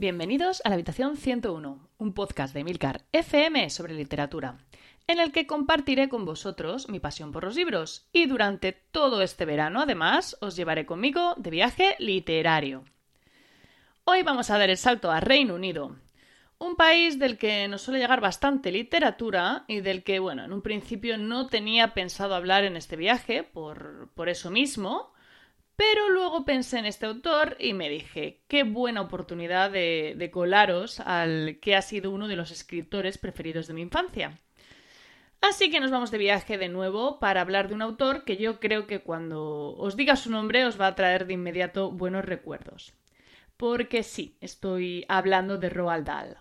Bienvenidos a la Habitación 101, un podcast de Milcar FM sobre literatura, en el que compartiré con vosotros mi pasión por los libros y durante todo este verano, además, os llevaré conmigo de viaje literario. Hoy vamos a dar el salto a Reino Unido, un país del que nos suele llegar bastante literatura y del que, bueno, en un principio no tenía pensado hablar en este viaje, por, por eso mismo, pero luego pensé en este autor y me dije, qué buena oportunidad de, colaros al que ha sido uno de los escritores preferidos de mi infancia. Así que nos vamos de viaje de nuevo para hablar de un autor que yo creo que cuando os diga su nombre os va a traer de inmediato buenos recuerdos. Porque sí, estoy hablando de Roald Dahl.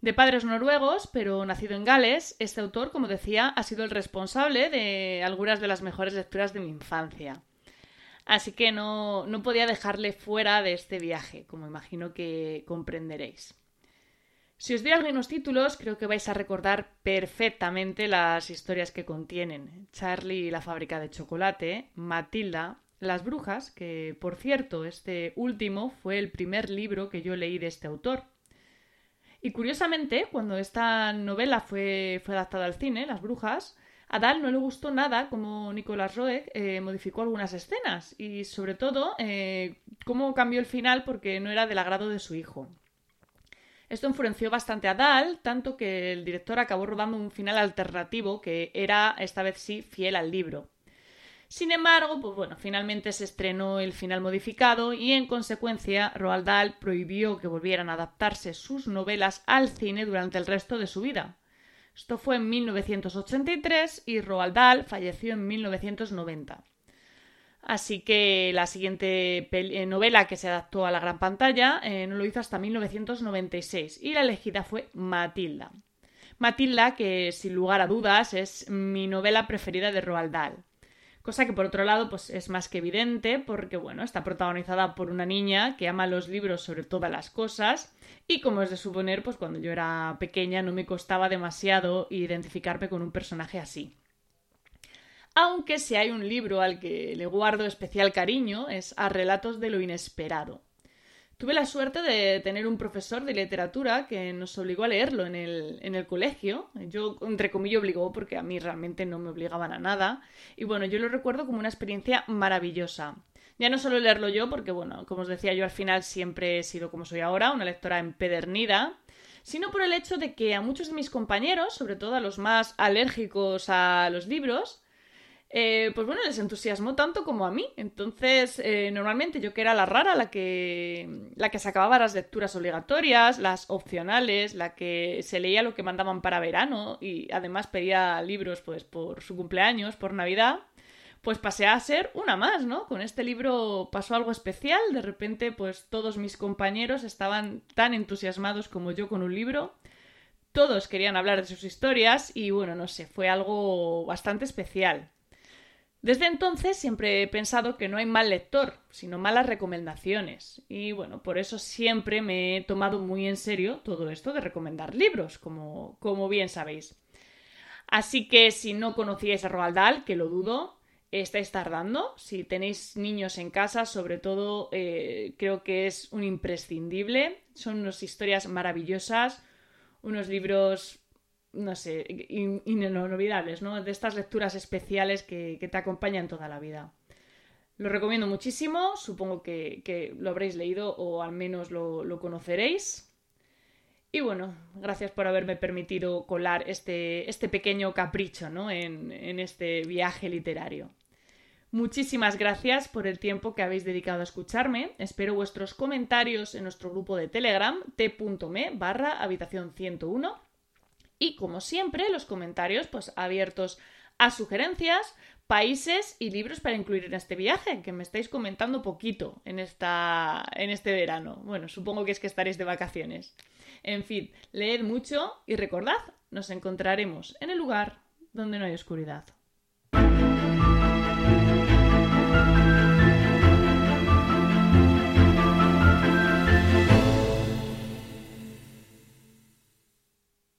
De padres noruegos, pero nacido en Gales, este autor, como decía, ha sido el responsable de algunas de las mejores lecturas de mi infancia. Así que no, no podía dejarle fuera de este viaje, como imagino que comprenderéis. Si os doy algunos títulos, creo que vais a recordar perfectamente las historias que contienen. Charlie y la fábrica de chocolate, Matilda, Las brujas, que por cierto, este último fue el primer libro que yo leí de este autor. Y curiosamente, cuando esta novela fue, fue adaptada al cine, Las Brujas, a Dahl no le gustó nada como Nicolas Roeg eh, modificó algunas escenas y sobre todo eh, cómo cambió el final porque no era del agrado de su hijo. Esto influenció bastante a Dahl, tanto que el director acabó rodando un final alternativo que era, esta vez sí, fiel al libro. Sin embargo, pues bueno, finalmente se estrenó el final modificado y en consecuencia Roald Dahl prohibió que volvieran a adaptarse sus novelas al cine durante el resto de su vida. Esto fue en 1983 y Roald Dahl falleció en 1990. Así que la siguiente eh, novela que se adaptó a la gran pantalla eh, no lo hizo hasta 1996 y la elegida fue Matilda. Matilda, que sin lugar a dudas es mi novela preferida de Roald Dahl. Cosa que por otro lado pues es más que evidente porque bueno, está protagonizada por una niña que ama los libros sobre todas las cosas y como es de suponer, pues cuando yo era pequeña no me costaba demasiado identificarme con un personaje así. Aunque si hay un libro al que le guardo especial cariño es a Relatos de lo Inesperado. Tuve la suerte de tener un profesor de literatura que nos obligó a leerlo en el, en el colegio. Yo, entre comillas, obligó porque a mí realmente no me obligaban a nada. Y bueno, yo lo recuerdo como una experiencia maravillosa. Ya no solo leerlo yo, porque bueno, como os decía yo al final siempre he sido como soy ahora, una lectora empedernida, sino por el hecho de que a muchos de mis compañeros, sobre todo a los más alérgicos a los libros, eh, pues bueno, les entusiasmó tanto como a mí. Entonces, eh, normalmente yo que era la rara, la que, la que sacaba las lecturas obligatorias, las opcionales, la que se leía lo que mandaban para verano y además pedía libros pues por su cumpleaños, por Navidad, pues pasé a ser una más, ¿no? Con este libro pasó algo especial, de repente pues todos mis compañeros estaban tan entusiasmados como yo con un libro. Todos querían hablar de sus historias y bueno, no sé, fue algo bastante especial. Desde entonces siempre he pensado que no hay mal lector, sino malas recomendaciones. Y bueno, por eso siempre me he tomado muy en serio todo esto de recomendar libros, como, como bien sabéis. Así que si no conocíais a Roald Dahl, que lo dudo, estáis tardando. Si tenéis niños en casa, sobre todo, eh, creo que es un imprescindible. Son unas historias maravillosas, unos libros no sé, inolvidables, ¿no? De estas lecturas especiales que, te acompañan toda la vida. Lo recomiendo muchísimo, supongo que, lo habréis leído o al menos lo, conoceréis. Y bueno, gracias por haberme permitido colar este, este pequeño capricho ¿no? en, en este viaje literario. Muchísimas gracias por el tiempo que habéis dedicado a escucharme. Espero vuestros comentarios en nuestro grupo de Telegram t.me barra habitación 101 y como siempre, los comentarios pues abiertos a sugerencias, países y libros para incluir en este viaje, que me estáis comentando poquito en, esta, en este verano. Bueno, supongo que es que estaréis de vacaciones. En fin, leed mucho y recordad, nos encontraremos en el lugar donde no hay oscuridad.